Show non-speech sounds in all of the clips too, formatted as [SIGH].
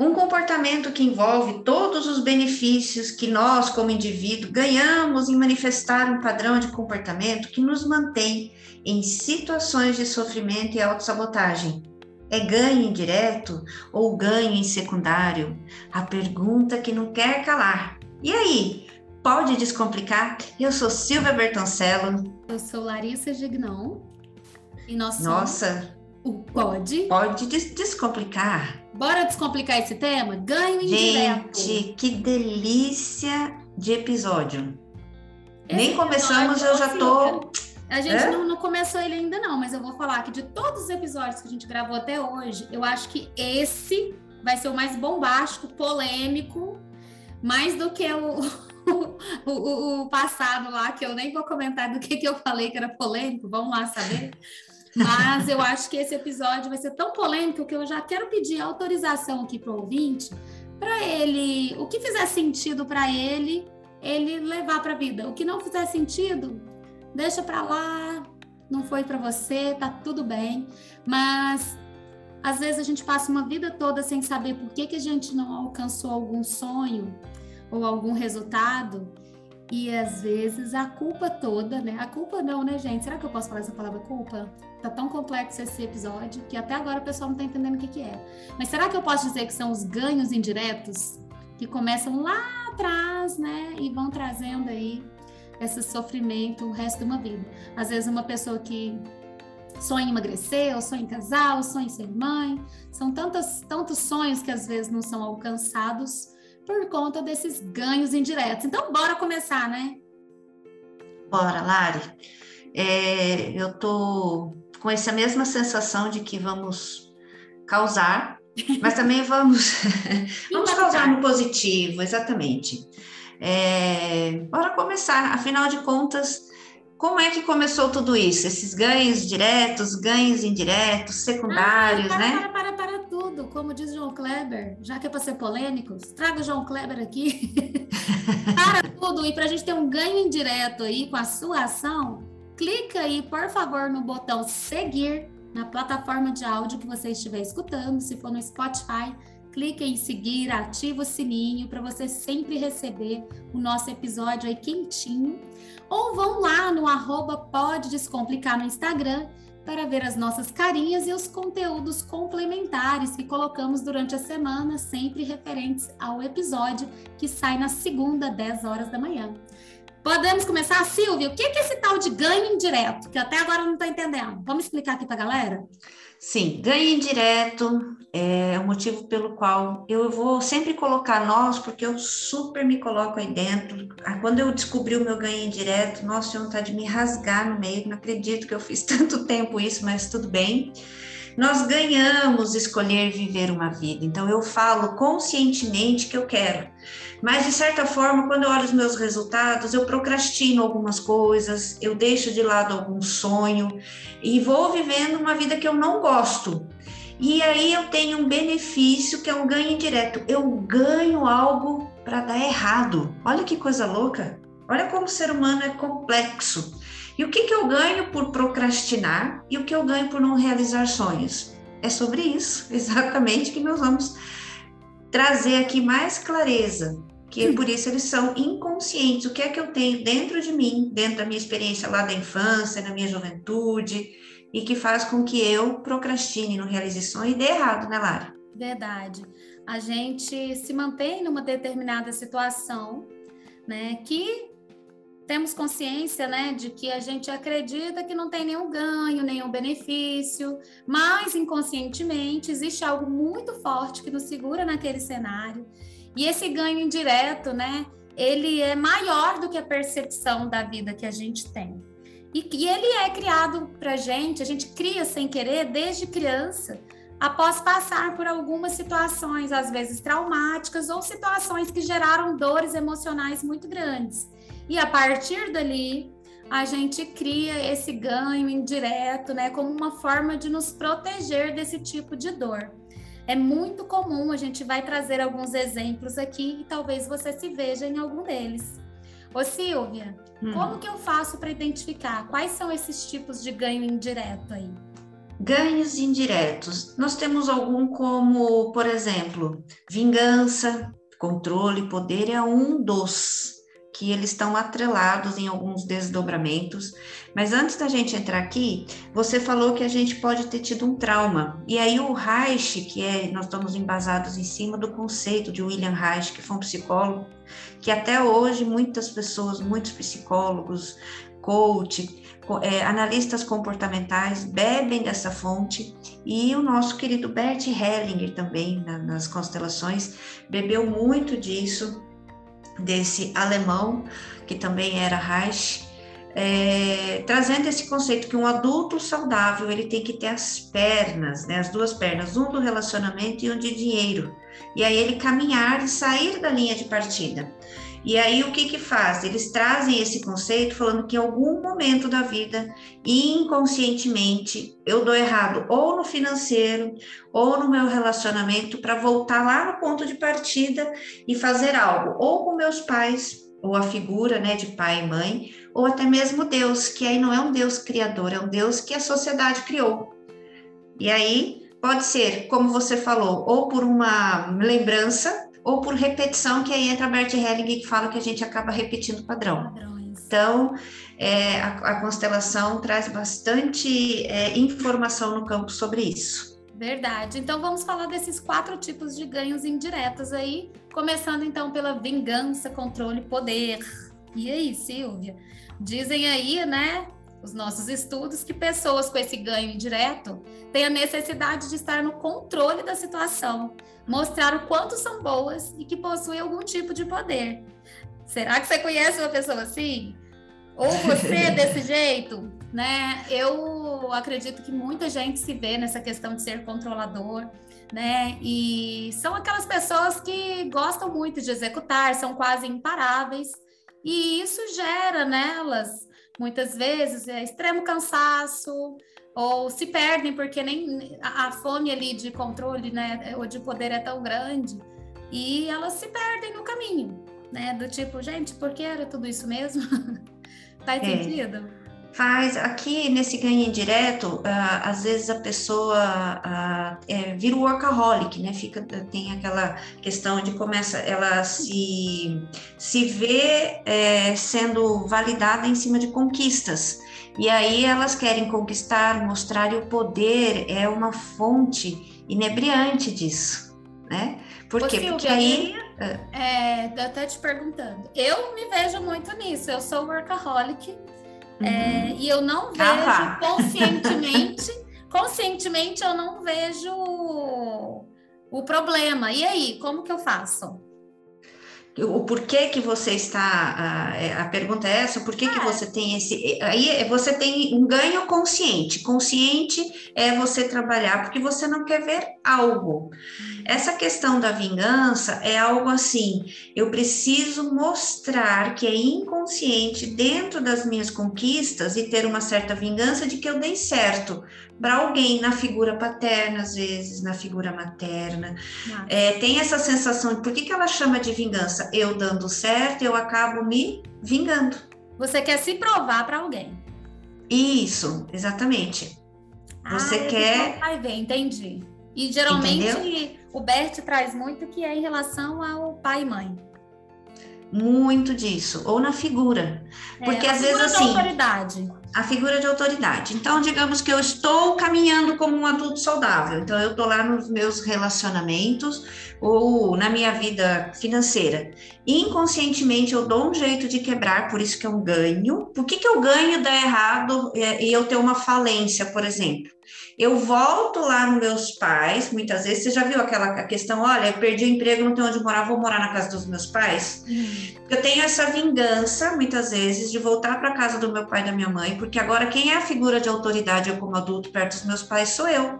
Um comportamento que envolve todos os benefícios que nós, como indivíduo, ganhamos em manifestar um padrão de comportamento que nos mantém em situações de sofrimento e autossabotagem. É ganho indireto ou ganho em secundário? A pergunta que não quer calar. E aí, pode descomplicar? Eu sou Silvia Bertoncello. Eu sou Larissa Gignon. E nós Nossa, o pode. Pode des descomplicar. Bora descomplicar esse tema? Ganho indireto. Gente, que delícia de episódio. Esse Nem começamos, eu já tô. A gente é? não, não, começou ele ainda, não, mas eu vou falar que de todos os episódios que a gente gravou até hoje, eu acho que esse vai ser o mais bombástico, polêmico, mais do que o, [LAUGHS] o, o, o passado lá, que eu nem vou comentar do que, que eu falei que era polêmico, vamos lá saber. Mas eu acho que esse episódio vai ser tão polêmico que eu já quero pedir autorização aqui para o ouvinte, para ele, o que fizer sentido para ele, ele levar para a vida. O que não fizer sentido, deixa para lá, não foi para você, tá tudo bem. Mas às vezes a gente passa uma vida toda sem saber por que, que a gente não alcançou algum sonho ou algum resultado. E às vezes a culpa toda, né? A culpa não, né, gente? Será que eu posso falar essa palavra culpa? Tá tão complexo esse episódio que até agora o pessoal não tá entendendo o que, que é. Mas será que eu posso dizer que são os ganhos indiretos que começam lá atrás, né? E vão trazendo aí esse sofrimento o resto de uma vida. Às vezes uma pessoa que sonha em emagrecer, ou sonha em casar, ou sonha em ser mãe, são tantos, tantos sonhos que às vezes não são alcançados por conta desses ganhos indiretos. Então, bora começar, né? Bora, Lari. É, eu tô com essa mesma sensação de que vamos causar, mas também vamos, [LAUGHS] vamos causar no positivo, exatamente. É, bora começar, afinal de contas, como é que começou tudo isso? Esses ganhos diretos, ganhos indiretos, secundários, ah, para, né? Para, para, tudo, como diz João Kleber, já que é para ser polêmico, traga o João Kleber aqui. [LAUGHS] para tudo, e para a gente ter um ganho indireto aí com a sua ação, clica aí, por favor, no botão seguir na plataforma de áudio que você estiver escutando, se for no Spotify, clique em seguir, ativa o sininho para você sempre receber o nosso episódio aí quentinho. Ou vão lá no arroba Pode Descomplicar no Instagram para ver as nossas carinhas e os conteúdos complementares que colocamos durante a semana, sempre referentes ao episódio que sai na segunda, 10 horas da manhã. Podemos começar, Silvia? O que é esse tal de ganho indireto? Que até agora não estou entendendo. Vamos explicar aqui para a galera? Sim, ganho indireto é o motivo pelo qual eu vou sempre colocar nós, porque eu super me coloco aí dentro. Ah, quando eu descobri o meu ganho indireto, nossa, tinha vontade de me rasgar no meio. Não acredito que eu fiz [LAUGHS] tanto tempo isso, mas tudo bem nós ganhamos escolher viver uma vida. Então eu falo conscientemente que eu quero. Mas de certa forma, quando eu olho os meus resultados, eu procrastino algumas coisas, eu deixo de lado algum sonho e vou vivendo uma vida que eu não gosto. E aí eu tenho um benefício que é um ganho indireto. Eu ganho algo para dar errado. Olha que coisa louca. Olha como o ser humano é complexo. E o que, que eu ganho por procrastinar e o que eu ganho por não realizar sonhos? É sobre isso, [LAUGHS] exatamente, que nós vamos trazer aqui mais clareza, que por isso eles são inconscientes. O que é que eu tenho dentro de mim, dentro da minha experiência lá da infância, na minha juventude, e que faz com que eu procrastine, não realize sonho e dê errado, né, Lara? Verdade. A gente se mantém numa determinada situação, né, que temos consciência, né, de que a gente acredita que não tem nenhum ganho, nenhum benefício, mas inconscientemente existe algo muito forte que nos segura naquele cenário. E esse ganho indireto, né, ele é maior do que a percepção da vida que a gente tem. E, e ele é criado para gente, a gente cria sem querer desde criança, após passar por algumas situações, às vezes traumáticas, ou situações que geraram dores emocionais muito grandes. E a partir dali, a gente cria esse ganho indireto, né, como uma forma de nos proteger desse tipo de dor. É muito comum, a gente vai trazer alguns exemplos aqui e talvez você se veja em algum deles. Ô Silvia, hum. como que eu faço para identificar quais são esses tipos de ganho indireto aí? Ganhos indiretos. Nós temos algum como, por exemplo, vingança, controle, poder é um dos que eles estão atrelados em alguns desdobramentos. Mas antes da gente entrar aqui, você falou que a gente pode ter tido um trauma. E aí o Reich, que é, nós estamos embasados em cima do conceito de William Reich, que foi um psicólogo, que até hoje muitas pessoas, muitos psicólogos, coach, é, analistas comportamentais bebem dessa fonte e o nosso querido Bert Hellinger também na, nas constelações bebeu muito disso desse alemão que também era Reich é, trazendo esse conceito que um adulto saudável ele tem que ter as pernas, né, as duas pernas, um do relacionamento e um de dinheiro, e aí ele caminhar e sair da linha de partida. E aí o que que faz? Eles trazem esse conceito falando que em algum momento da vida, inconscientemente, eu dou errado ou no financeiro ou no meu relacionamento para voltar lá no ponto de partida e fazer algo, ou com meus pais, ou a figura, né, de pai e mãe, ou até mesmo Deus, que aí não é um Deus criador, é um Deus que a sociedade criou. E aí pode ser, como você falou, ou por uma lembrança ou por repetição, que aí entra Bert Helling, que fala que a gente acaba repetindo o padrão. Padrões. Então, é, a, a, constelação traz bastante é, informação no campo sobre isso. Verdade. Então, vamos falar desses quatro tipos de ganhos indiretos aí, começando então pela vingança, controle, poder. E aí, Silvia? Dizem aí, né, os nossos estudos, que pessoas com esse ganho indireto têm a necessidade de estar no controle da situação, mostrar o quanto são boas e que possuem algum tipo de poder. Será que você conhece uma pessoa assim? Ou você é [LAUGHS] desse jeito? Né? Eu acredito que muita gente se vê nessa questão de ser controlador, né? E são aquelas pessoas que gostam muito de executar, são quase imparáveis, e isso gera nelas muitas vezes é extremo cansaço ou se perdem porque nem a, fome ali de controle, né, ou de poder é tão grande e elas se perdem no caminho, né, do tipo, gente, por que era tudo isso mesmo? Faz [LAUGHS] é. sentido? Faz. Aqui nesse ganho indireto, uh, às vezes a pessoa uh, é, vira o workaholic, né? Fica, tem aquela questão de começa, ela se, se vê é, sendo validada em cima de conquistas. E aí elas querem conquistar, mostrar, e o poder é uma fonte inebriante disso, né? Por quê? Porque aí. É, até te perguntando. Eu me vejo muito nisso. Eu sou workaholic uhum. É, e eu não vejo ah, conscientemente, [LAUGHS] conscientemente eu não vejo o problema. E aí, como que eu faço? o porquê que você está a, é, a pergunta é essa por que, é. que você tem esse aí você tem um ganho consciente consciente é você trabalhar porque você não quer ver algo essa questão da vingança é algo assim eu preciso mostrar que é inconsciente dentro das minhas conquistas e ter uma certa vingança de que eu dei certo para alguém na figura paterna, às vezes, na figura materna. É, tem essa sensação de por que, que ela chama de vingança? Eu dando certo, eu acabo me vingando. Você quer se provar para alguém. Isso, exatamente. Você ah, quer. Vai ver, entendi. E geralmente Entendeu? O Bert traz muito que é em relação ao pai e mãe. Muito disso, ou na figura. É, Porque às vezes assim. autoridade a figura de autoridade. Então, digamos que eu estou caminhando como um adulto saudável. Então, eu estou lá nos meus relacionamentos ou na minha vida financeira. Inconscientemente, eu dou um jeito de quebrar, por isso que eu ganho. Por que, que eu ganho dar errado é, e eu ter uma falência, por exemplo? Eu volto lá nos meus pais, muitas vezes, você já viu aquela questão, olha, eu perdi o emprego, não tenho onde morar, vou morar na casa dos meus pais? Uhum. Eu tenho essa vingança, muitas vezes, de voltar para casa do meu pai e da minha mãe, porque agora quem é a figura de autoridade eu como adulto perto dos meus pais sou eu.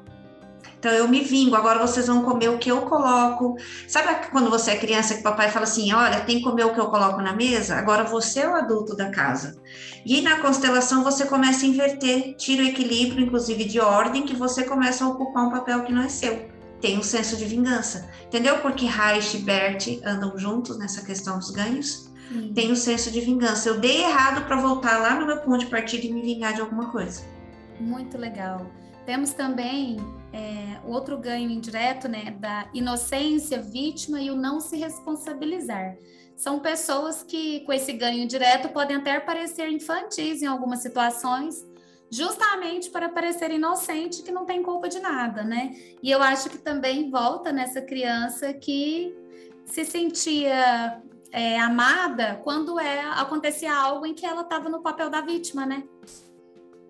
Então eu me vingo, agora vocês vão comer o que eu coloco. Sabe quando você é criança que o papai fala assim: olha, tem que comer o que eu coloco na mesa? Agora você é o adulto da casa. E na constelação você começa a inverter, tira o equilíbrio, inclusive de ordem, que você começa a ocupar um papel que não é seu. Tem um senso de vingança. Entendeu? Porque Reich e Bert andam juntos nessa questão dos ganhos. Sim. Tem um senso de vingança. Eu dei errado para voltar lá no meu ponto de partida e me vingar de alguma coisa. Muito legal. Temos também é, outro ganho indireto, né, da inocência, vítima e o não se responsabilizar. São pessoas que, com esse ganho direto, podem até parecer infantis em algumas situações, justamente para parecer inocente, que não tem culpa de nada, né? E eu acho que também volta nessa criança que se sentia é, amada quando é, acontecia algo em que ela estava no papel da vítima, né?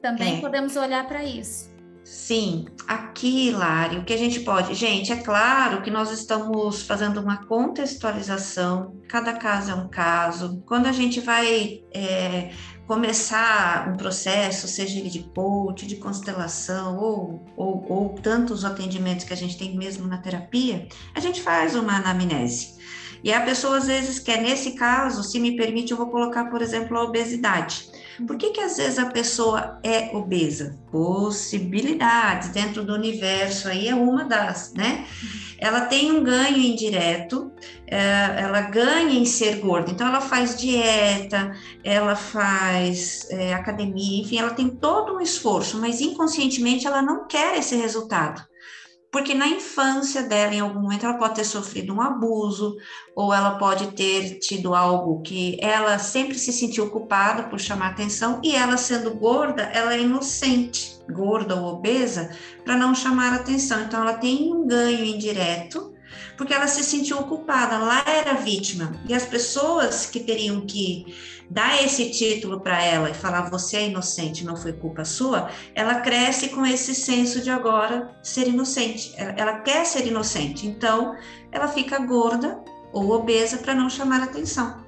Também é. podemos olhar para isso. Sim, aqui, Lari, o que a gente pode. Gente, é claro que nós estamos fazendo uma contextualização, cada caso é um caso. Quando a gente vai é, começar um processo, seja ele de coach, de constelação, ou, ou, ou tantos atendimentos que a gente tem mesmo na terapia, a gente faz uma anamnese. E a pessoa às vezes quer, nesse caso, se me permite, eu vou colocar, por exemplo, a obesidade. Por que, que às vezes a pessoa é obesa? Possibilidades dentro do universo aí é uma das, né? Ela tem um ganho indireto, é, ela ganha em ser gorda, então ela faz dieta, ela faz é, academia, enfim, ela tem todo um esforço, mas inconscientemente ela não quer esse resultado porque na infância dela, em algum momento, ela pode ter sofrido um abuso, ou ela pode ter tido algo que ela sempre se sentiu culpada por chamar atenção, e ela sendo gorda, ela é inocente, gorda ou obesa, para não chamar atenção. Então, ela tem um ganho indireto porque ela se sentiu culpada, lá era vítima. E as pessoas que teriam que dar esse título para ela e falar você é inocente, não foi culpa sua, ela cresce com esse senso de agora ser inocente. Ela quer ser inocente, então ela fica gorda ou obesa para não chamar atenção.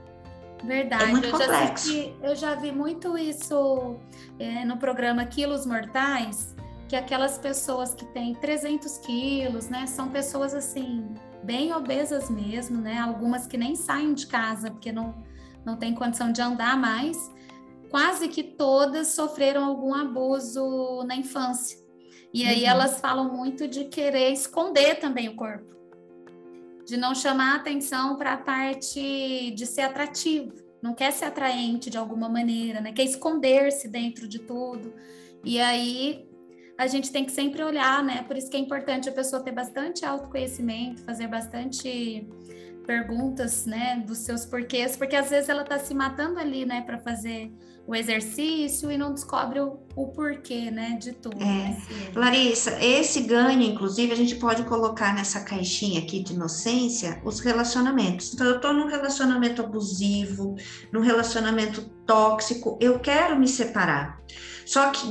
Verdade, é muito eu, complexo. Já vi, eu já vi muito isso é, no programa Quilos Mortais, que aquelas pessoas que têm 300 quilos, né, são pessoas assim, bem obesas mesmo, né? Algumas que nem saem de casa porque não, não tem condição de andar mais. Quase que todas sofreram algum abuso na infância. E aí uhum. elas falam muito de querer esconder também o corpo, de não chamar atenção para a parte de ser atrativo, não quer ser atraente de alguma maneira, né? Quer esconder-se dentro de tudo. E aí a gente tem que sempre olhar, né? Por isso que é importante a pessoa ter bastante autoconhecimento, fazer bastante perguntas, né, dos seus porquês, porque às vezes ela tá se matando ali, né, para fazer o exercício e não descobre o, o porquê, né, de tudo. É. Né, Larissa, esse ganho, inclusive, a gente pode colocar nessa caixinha aqui de inocência os relacionamentos. Então, eu tô num relacionamento abusivo, num relacionamento tóxico, eu quero me separar. Só que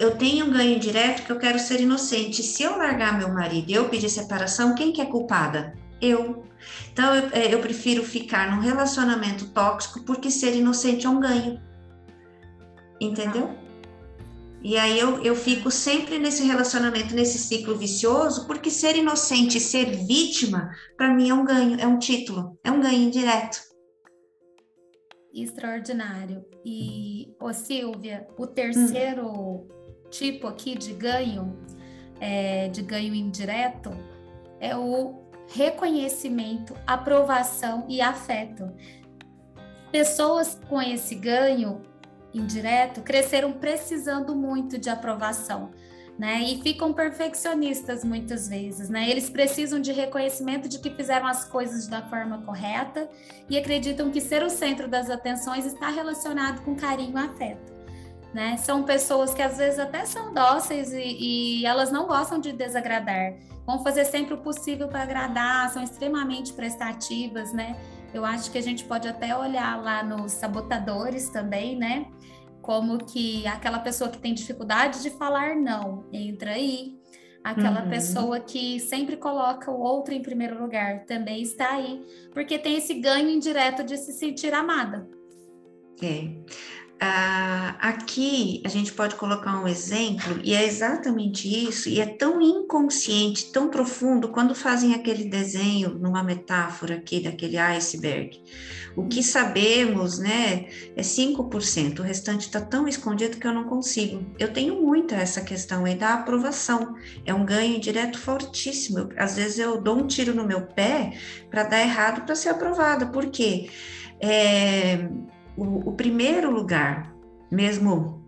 eu tenho um ganho direto que eu quero ser inocente. Se eu largar meu marido e eu pedir separação, quem que é culpada? Eu. Então eu, é, eu prefiro ficar num relacionamento tóxico porque ser inocente é um ganho. Entendeu? E aí eu, eu fico sempre nesse relacionamento, nesse ciclo vicioso, porque ser inocente e ser vítima, para mim é um ganho, é um título, é um ganho indireto extraordinário. E, ô Silvia, o terceiro hum. tipo aqui de ganho, é, de ganho indireto, é o reconhecimento, aprovação e afeto. Pessoas com esse ganho indireto cresceram precisando muito de aprovação né? E ficam perfeccionistas muitas vezes, né? Eles precisam de reconhecimento de que fizeram as coisas da forma correta e acreditam que ser o centro das atenções está relacionado com carinho e afeto. Né? São pessoas que às vezes até são dóceis e, e elas não gostam de desagradar. Vão fazer sempre o possível para agradar, são extremamente prestativas, né? Eu acho que a gente pode até olhar lá nos sabotadores também, né? como que aquela pessoa que tem dificuldade de falar não entra aí, aquela uhum. pessoa que sempre coloca o outro em primeiro lugar também está aí, porque tem esse ganho indireto de se sentir amada. É. Ah, aqui a gente pode colocar um exemplo, e é exatamente isso, e é tão inconsciente, tão profundo, quando fazem aquele desenho numa metáfora aqui daquele iceberg. O que sabemos, né, é 5%, o restante está tão escondido que eu não consigo. Eu tenho muito essa questão aí da aprovação, é um ganho direto fortíssimo. Eu, às vezes eu dou um tiro no meu pé para dar errado para ser aprovada, por quê? É, o, o primeiro lugar, mesmo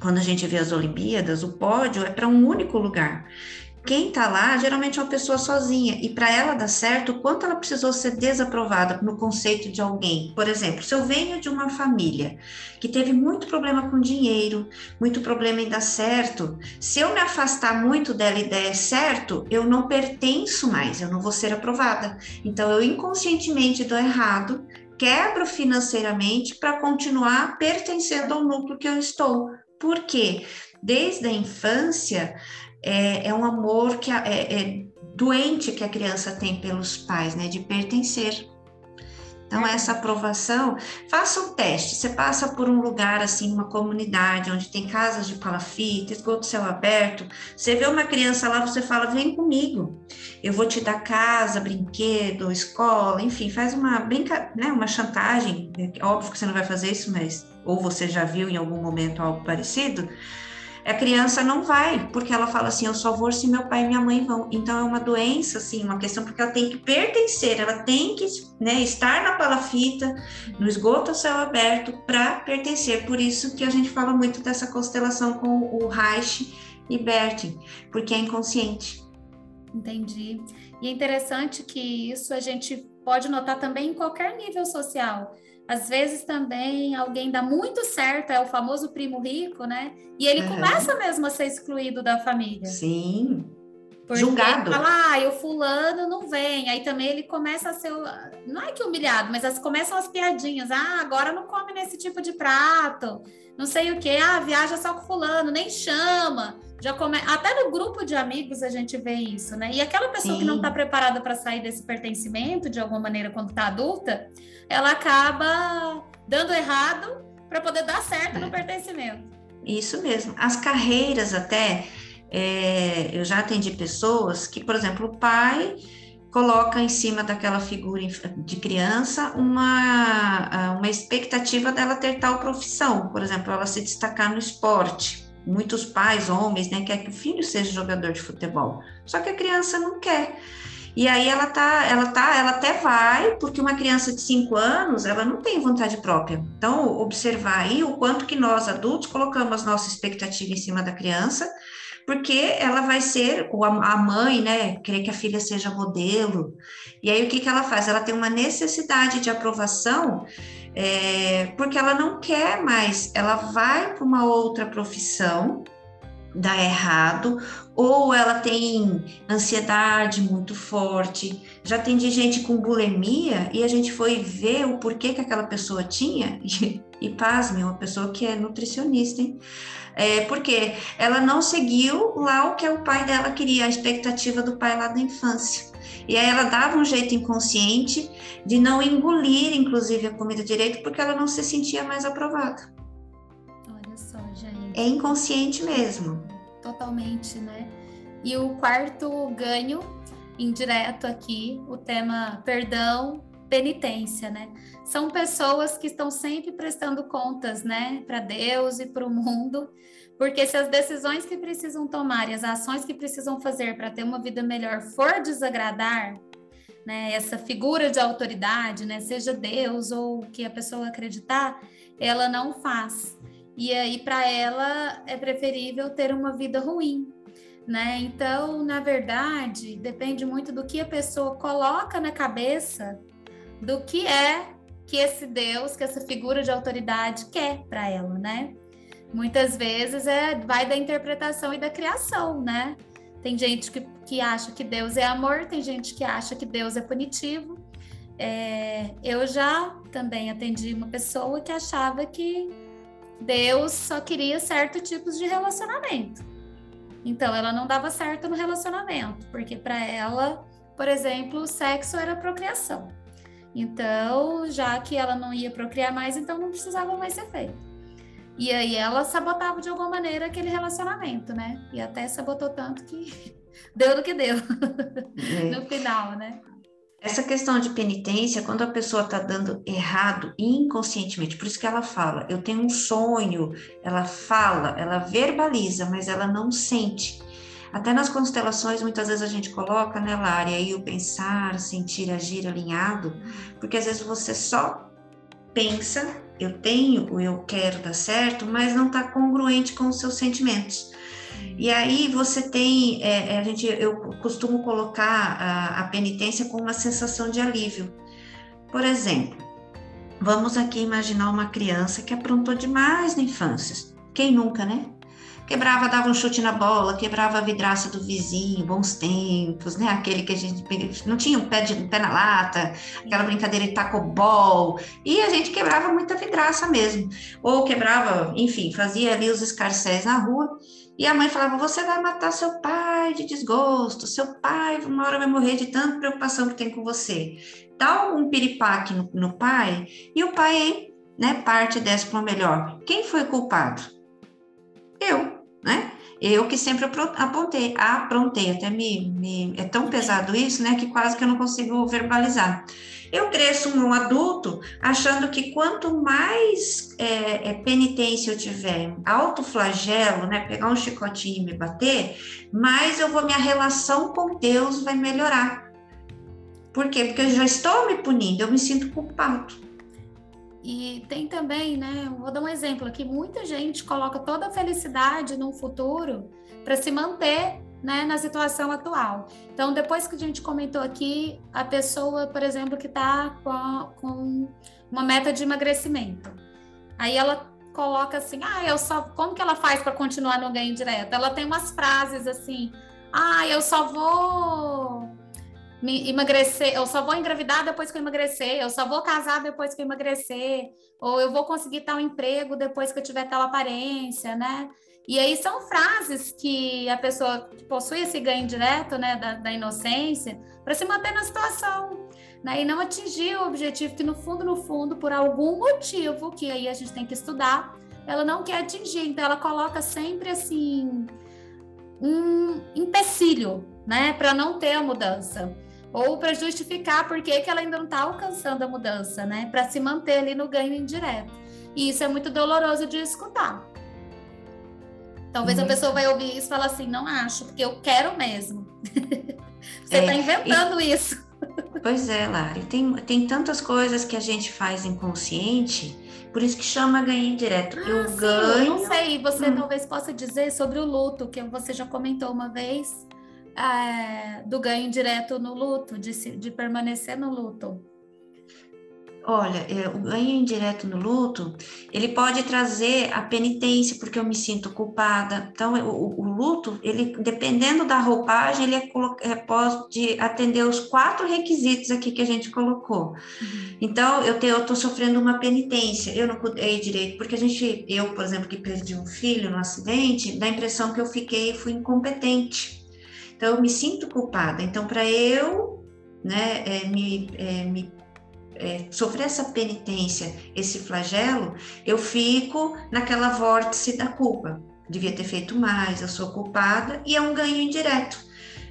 quando a gente vê as Olimpíadas, o pódio é para um único lugar. Quem está lá geralmente é uma pessoa sozinha, e para ela dar certo, quanto ela precisou ser desaprovada no conceito de alguém. Por exemplo, se eu venho de uma família que teve muito problema com dinheiro, muito problema em dar certo, se eu me afastar muito dela e der certo, eu não pertenço mais, eu não vou ser aprovada. Então eu inconscientemente dou errado, quebro financeiramente para continuar pertencendo ao núcleo que eu estou. Por quê? Desde a infância, é, é um amor que é, é, doente que a criança tem pelos pais, né? De pertencer. Então, essa aprovação, faça um teste. Você passa por um lugar, assim, uma comunidade, onde tem casas de palafita, esgoto céu aberto. Você vê uma criança lá, você fala: vem comigo, eu vou te dar casa, brinquedo, escola, enfim, faz uma brinca, né, uma chantagem. É óbvio que você não vai fazer isso, mas ou você já viu em algum momento algo parecido a criança não vai, porque ela fala assim, eu só vou se meu pai e minha mãe vão. Então é uma doença, assim, uma questão porque ela tem que pertencer, ela tem que né, estar na palafita, no esgoto a céu aberto, para pertencer. Por isso que a gente fala muito dessa constelação com o Reich e Bertin, porque é inconsciente. Entendi. E é interessante que isso a gente pode notar também em qualquer nível social. Às vezes também alguém dá muito certo, é o famoso primo rico, né? E ele uhum. começa mesmo a ser excluído da família. Sim. Porque Julgado. Fala, ah, o fulano não vem. Aí também ele começa a ser, não é que humilhado, mas as, começam as piadinhas. Ah, agora não come nesse tipo de prato. Não sei o que. Ah, viaja só com fulano, nem chama. Já come... Até no grupo de amigos a gente vê isso, né? E aquela pessoa Sim. que não está preparada para sair desse pertencimento, de alguma maneira, quando está adulta, ela acaba dando errado para poder dar certo é. no pertencimento. Isso mesmo. As carreiras até, é, eu já atendi pessoas que, por exemplo, o pai coloca em cima daquela figura de criança uma, uma expectativa dela ter tal profissão, por exemplo, ela se destacar no esporte. Muitos pais, homens, né, quer que o filho seja jogador de futebol, só que a criança não quer. E aí ela tá, ela tá, ela até vai, porque uma criança de 5 anos, ela não tem vontade própria. Então, observar aí o quanto que nós adultos colocamos nossa expectativa em cima da criança, porque ela vai ser, a mãe, né, querer que a filha seja modelo. E aí o que que ela faz? Ela tem uma necessidade de aprovação, é, porque ela não quer mais, ela vai para uma outra profissão, dá errado, ou ela tem ansiedade muito forte. Já atendi gente com bulimia e a gente foi ver o porquê que aquela pessoa tinha, [LAUGHS] e, e pasme, uma pessoa que é nutricionista, hein? É, porque ela não seguiu lá o que o pai dela queria, a expectativa do pai lá da infância. E aí ela dava um jeito inconsciente de não engolir, inclusive, a comida direito, porque ela não se sentia mais aprovada. Olha só, gente. É inconsciente mesmo. Totalmente, né? E o quarto ganho, indireto aqui, o tema perdão, penitência, né? São pessoas que estão sempre prestando contas, né, para Deus e para o mundo, porque se as decisões que precisam tomar e as ações que precisam fazer para ter uma vida melhor for desagradar, né, essa figura de autoridade, né, seja Deus ou o que a pessoa acreditar, ela não faz. E aí para ela é preferível ter uma vida ruim, né? Então, na verdade, depende muito do que a pessoa coloca na cabeça do que é que esse Deus, que essa figura de autoridade quer para ela, né? Muitas vezes é vai da interpretação e da criação, né? Tem gente que, que acha que Deus é amor, tem gente que acha que Deus é punitivo. É, eu já também atendi uma pessoa que achava que Deus só queria certos tipos de relacionamento. Então, ela não dava certo no relacionamento, porque para ela, por exemplo, o sexo era procriação. Então, já que ela não ia procriar mais, então não precisava mais ser feito. E aí ela sabotava de alguma maneira aquele relacionamento, né? E até sabotou tanto que [LAUGHS] deu do que deu é. no final, né? Essa questão de penitência, quando a pessoa está dando errado inconscientemente, por isso que ela fala, eu tenho um sonho, ela fala, ela verbaliza, mas ela não sente. Até nas constelações, muitas vezes a gente coloca, né, Lari, aí o pensar, sentir, agir alinhado, porque às vezes você só pensa, eu tenho, eu quero dar certo, mas não está congruente com os seus sentimentos. E aí você tem, é, é, a gente, eu costumo colocar a, a penitência com uma sensação de alívio. Por exemplo, vamos aqui imaginar uma criança que aprontou demais na infância. Quem nunca, né? Quebrava, dava um chute na bola, quebrava a vidraça do vizinho, bons tempos, né? Aquele que a gente não tinha um pé, de, um pé na lata, aquela brincadeira de tacobol, e a gente quebrava muita vidraça mesmo. Ou quebrava, enfim, fazia ali os escarcéis na rua, e a mãe falava: Você vai matar seu pai de desgosto, seu pai uma hora vai morrer de tanta preocupação que tem com você. Dá um piripaque no, no pai, e o pai, né, parte dessa para o melhor. Quem foi culpado? Eu né? Eu que sempre apontei, aprontei, até me, me, é tão pesado isso, né, que quase que eu não consigo verbalizar. Eu cresço um adulto achando que quanto mais é, é, penitência eu tiver, autoflagelo, né, pegar um chicotinho e me bater, mais eu vou, minha relação com Deus vai melhorar. Por quê? Porque eu já estou me punindo, eu me sinto culpado. E tem também, né? Vou dar um exemplo aqui: muita gente coloca toda a felicidade no futuro para se manter né, na situação atual. Então, depois que a gente comentou aqui, a pessoa, por exemplo, que está com, com uma meta de emagrecimento, aí ela coloca assim: ah, eu só. Como que ela faz para continuar no ganho direto? Ela tem umas frases assim: ah, eu só vou me emagrecer, eu só vou engravidar depois que eu emagrecer, eu só vou casar depois que eu emagrecer, ou eu vou conseguir tal emprego depois que eu tiver tal aparência, né? E aí são frases que a pessoa possui esse ganho direto, né, da, da inocência, para se manter na situação, né? E não atingir o objetivo que no fundo, no fundo, por algum motivo que aí a gente tem que estudar, ela não quer atingir. Então ela coloca sempre assim um empecilho, né, para não ter a mudança ou para justificar por que, que ela ainda não está alcançando a mudança, né? Para se manter ali no ganho indireto. E isso é muito doloroso de escutar. Talvez a pessoa vai ouvir isso e falar assim, não acho, porque eu quero mesmo. [LAUGHS] Você está é, inventando e... isso. Pois é, Lari. Tem, tem tantas coisas que a gente faz inconsciente, por isso que chama ganho indireto. Ah, eu sim, ganho. Eu não sei, você hum. talvez possa dizer sobre o luto, que você já comentou uma vez é, do ganho direto no luto, de, de permanecer no luto? Olha, é, o ganho indireto no luto, ele pode trazer a penitência, porque eu me sinto culpada. Então, o, o luto, ele, dependendo da roupagem, ele é, é, pode atender os quatro requisitos aqui que a gente colocou. Uhum. Então, eu estou sofrendo uma penitência, eu não cuidei direito, porque a gente, eu, por exemplo, que perdi um filho no acidente, dá a impressão que eu fiquei, fui incompetente. Então, eu me sinto culpada. Então, para eu né, é, me, é, me é, sofrer essa penitência, esse flagelo, eu fico naquela vórtice da culpa. Devia ter feito mais, eu sou culpada, e é um ganho indireto.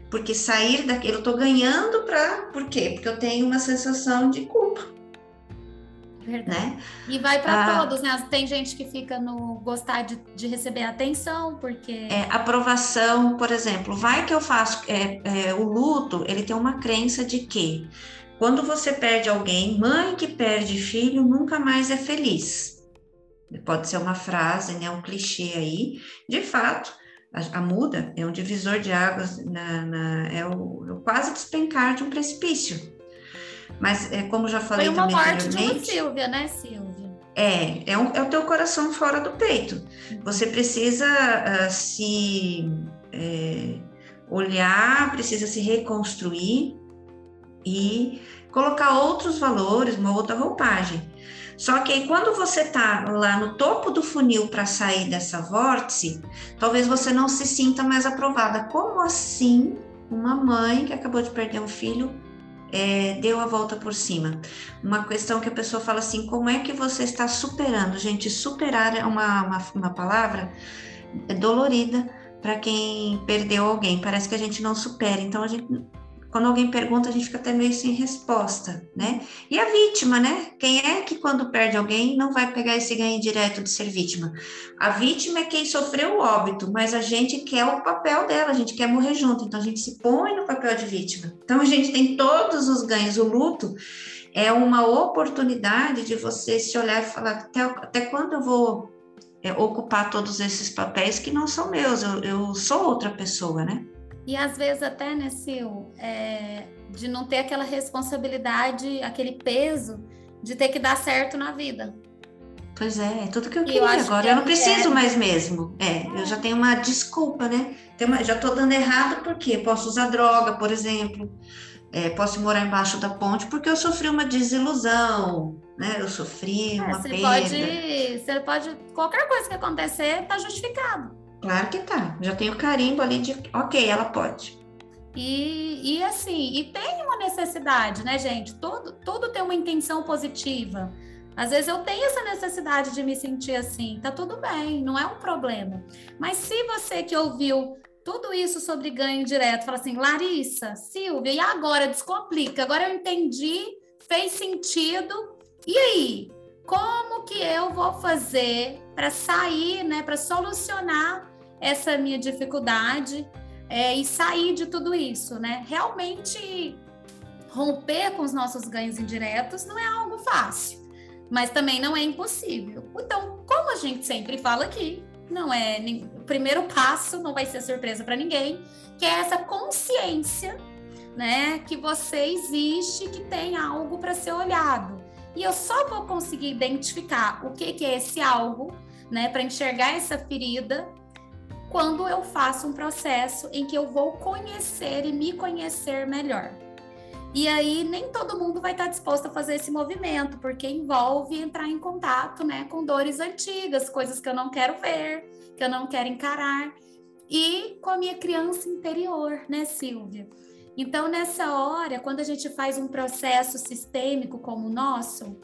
Porque sair daquilo, eu estou ganhando para. Por quê? Porque eu tenho uma sensação de culpa. Verdade. Né? E vai para ah, todos, né? Tem gente que fica no gostar de, de receber atenção, porque. É, aprovação, por exemplo, vai que eu faço. É, é, o luto, ele tem uma crença de que quando você perde alguém, mãe que perde filho nunca mais é feliz. Pode ser uma frase, né? Um clichê aí. De fato, a, a muda é um divisor de águas, na, na é, o, é o quase despencar de um precipício. Mas, é, como já falei Foi uma também morte de uma Silvia, né, Silvia? É, é, um, é o teu coração fora do peito. Você precisa uh, se é, olhar, precisa se reconstruir e colocar outros valores, uma outra roupagem. Só que aí, quando você está lá no topo do funil para sair dessa vórtice, talvez você não se sinta mais aprovada. Como assim uma mãe que acabou de perder um filho é, deu a volta por cima. Uma questão que a pessoa fala assim: como é que você está superando? Gente, superar é uma, uma, uma palavra dolorida para quem perdeu alguém. Parece que a gente não supera. Então, a gente quando alguém pergunta, a gente fica até meio sem resposta, né? E a vítima, né? Quem é que quando perde alguém não vai pegar esse ganho direto de ser vítima? A vítima é quem sofreu o óbito, mas a gente quer o papel dela, a gente quer morrer junto, então a gente se põe no papel de vítima. Então a gente tem todos os ganhos, o luto é uma oportunidade de você se olhar e falar até, até quando eu vou é, ocupar todos esses papéis que não são meus, eu, eu sou outra pessoa, né? E às vezes até, né, Sil, é, de não ter aquela responsabilidade, aquele peso de ter que dar certo na vida. Pois é, é tudo que eu queria eu agora. Que eu não preciso mais mesmo. É, eu já tenho uma desculpa, né? Uma, já estou dando errado porque posso usar droga, por exemplo. É, posso morar embaixo da ponte porque eu sofri uma desilusão, né? Eu sofri é, uma você perda. Pode, você pode, qualquer coisa que acontecer está justificado. Claro que tá. Já tenho carimbo ali de, ok, ela pode. E, e assim, e tem uma necessidade, né, gente? Tudo, tudo tem uma intenção positiva. Às vezes eu tenho essa necessidade de me sentir assim, tá tudo bem, não é um problema. Mas se você que ouviu tudo isso sobre ganho direto, fala assim, Larissa, Silvia, e agora descomplica, agora eu entendi, fez sentido. E aí, como que eu vou fazer para sair, né, para solucionar essa minha dificuldade é, e sair de tudo isso, né? Realmente romper com os nossos ganhos indiretos não é algo fácil mas também não é impossível. Então, como a gente sempre fala aqui, não é o primeiro passo, não vai ser surpresa para ninguém, que é essa consciência, né, que você existe, que tem algo para ser olhado. E eu só vou conseguir identificar o que, que é esse algo, né, para enxergar essa ferida, quando eu faço um processo em que eu vou conhecer e me conhecer melhor. E aí nem todo mundo vai estar disposto a fazer esse movimento, porque envolve entrar em contato, né, com dores antigas, coisas que eu não quero ver, que eu não quero encarar, e com a minha criança interior, né, Silvia? Então, nessa hora, quando a gente faz um processo sistêmico como o nosso,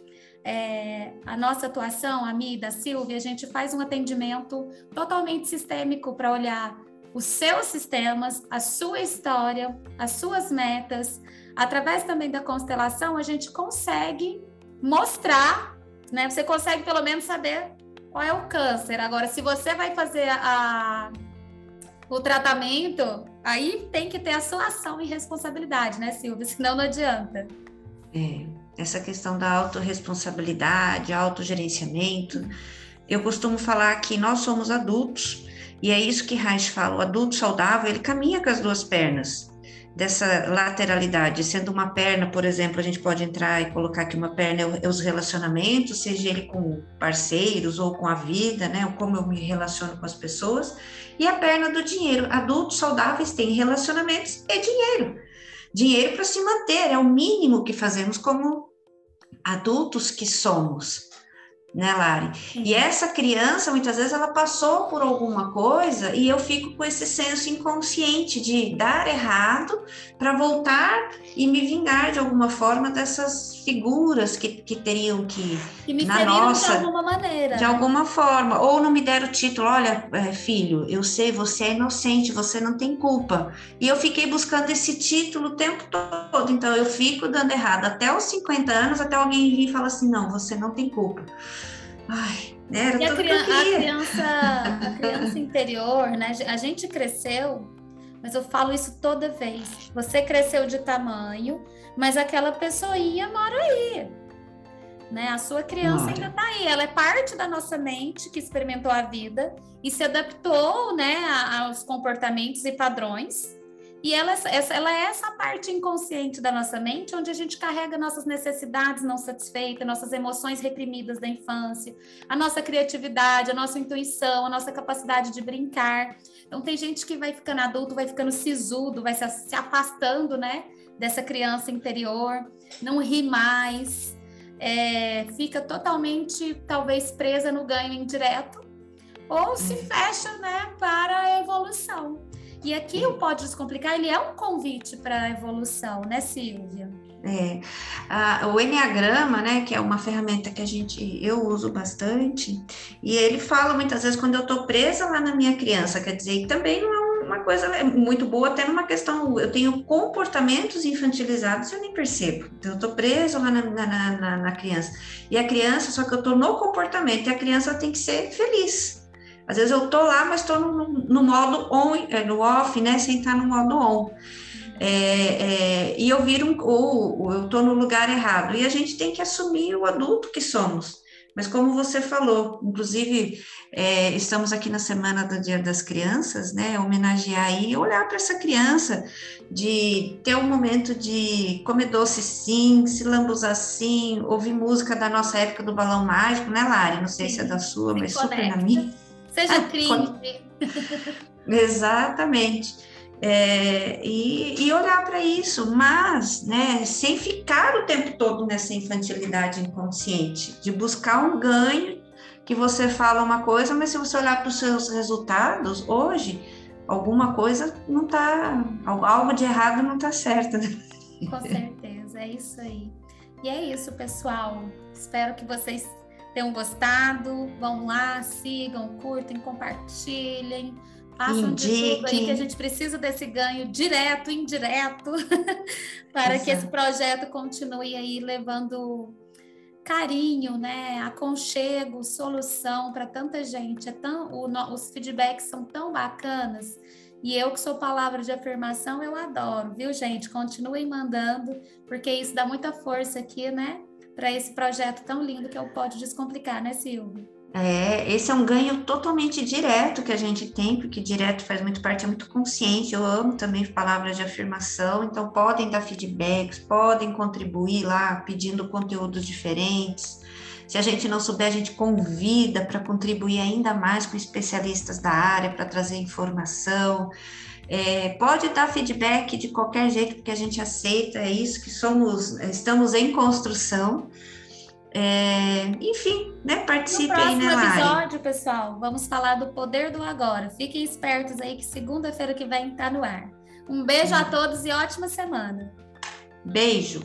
é, a nossa atuação, a minha e da Silvia, a gente faz um atendimento totalmente sistêmico para olhar os seus sistemas, a sua história, as suas metas, Através também da constelação, a gente consegue mostrar, né? Você consegue pelo menos saber qual é o câncer. Agora, se você vai fazer a, o tratamento, aí tem que ter a sua ação e responsabilidade, né, Silvia? [LAUGHS] Senão não adianta. É, essa questão da autorresponsabilidade, autogerenciamento. Eu costumo falar que nós somos adultos, e é isso que Reich fala: o adulto saudável, ele caminha com as duas pernas dessa lateralidade, sendo uma perna, por exemplo, a gente pode entrar e colocar que uma perna é, é os relacionamentos, seja ele com parceiros ou com a vida, né, ou como eu me relaciono com as pessoas, e a perna do dinheiro. Adultos saudáveis têm relacionamentos e dinheiro. Dinheiro para se manter, é o mínimo que fazemos como adultos que somos né, Lari? E essa criança, muitas vezes, ela passou por alguma coisa e eu fico com esse senso inconsciente de dar errado para voltar e me vingar de alguma forma dessas figuras que, que teriam que, me na nossa, de alguma maneira. De alguma forma. Ou não me deram o título, olha, é, filho, eu sei, você é inocente, você não tem culpa. E eu fiquei buscando esse título o tempo todo. Então, eu fico dando errado até os 50 anos, até alguém vir e falar assim, não, você não tem culpa. Ai, era e a, criança, a criança, [LAUGHS] a criança interior, né? A gente cresceu, mas eu falo isso toda vez. Você cresceu de tamanho, mas aquela pessoinha mora aí. Né? A sua criança Mora. ainda está aí, ela é parte da nossa mente que experimentou a vida e se adaptou né, aos comportamentos e padrões e ela, ela é essa parte inconsciente da nossa mente, onde a gente carrega nossas necessidades não satisfeitas, nossas emoções reprimidas da infância, a nossa criatividade, a nossa intuição, a nossa capacidade de brincar. Então, tem gente que vai ficando adulto, vai ficando sisudo, vai se, se afastando, né, dessa criança interior, não ri mais, é, fica totalmente, talvez, presa no ganho indireto, ou se fecha, né, para a evolução. E aqui o Pode Descomplicar, ele é um convite para a evolução, né, Silvia? É, a, o Enneagrama, né, que é uma ferramenta que a gente, eu uso bastante, e ele fala muitas vezes quando eu estou presa lá na minha criança, quer dizer, também não é uma coisa muito boa, até numa questão, eu tenho comportamentos infantilizados e eu nem percebo, então eu estou preso lá na, na, na, na criança, e a criança, só que eu estou no comportamento, e a criança tem que ser feliz, às vezes eu tô lá, mas estou no, no, modo on, é, no off, né? Sem estar no modo on. é, é, e ouvir um, ou, ou eu estou no lugar errado. E a gente tem que assumir o adulto que somos. Mas como você falou, inclusive é, estamos aqui na semana do Dia das Crianças, né? Homenagear e olhar para essa criança, de ter um momento de comer doce sim, se lambuzar sim, ouvir música da nossa época do balão mágico, né, Lari? Não sei se é da sua, mas conecta. super na minha. Seja ah, cringe. [LAUGHS] Exatamente é, e, e, olhar para isso, mas né, sem ficar o tempo todo nessa infantilidade inconsciente, de buscar um ganho que você fala uma coisa, mas se você olhar para os seus resultados hoje, alguma coisa não está, algo de errado não está certo. Né? Com certeza, é isso aí. E é isso, pessoal. Espero que vocês tenham gostado. Vão lá, sigam, curtem, compartilhem Façam Indique. de tudo aí que a gente precisa desse ganho direto, indireto, [LAUGHS] para Exato. que esse projeto continue aí levando carinho, né, aconchego, solução para tanta gente. É tão, os feedbacks são tão bacanas. E eu que sou palavra de afirmação, eu adoro, viu, gente? Continuem mandando, porque isso dá muita força aqui, né, para esse projeto tão lindo que é o Pode Descomplicar, né, Silvia? É, esse é um ganho totalmente direto que a gente tem, porque direto faz muito parte, é muito consciente. Eu amo também palavras de afirmação, então podem dar feedbacks, podem contribuir lá pedindo conteúdos diferentes. Se a gente não souber, a gente convida para contribuir ainda mais com especialistas da área para trazer informação. É, pode dar feedback de qualquer jeito, porque a gente aceita, é isso que somos, estamos em construção. É, enfim, né? Participe aí, né, No próximo episódio, pessoal, vamos falar do poder do agora. Fiquem espertos aí que segunda-feira que vem tá no ar. Um beijo a todos e ótima semana. Beijo.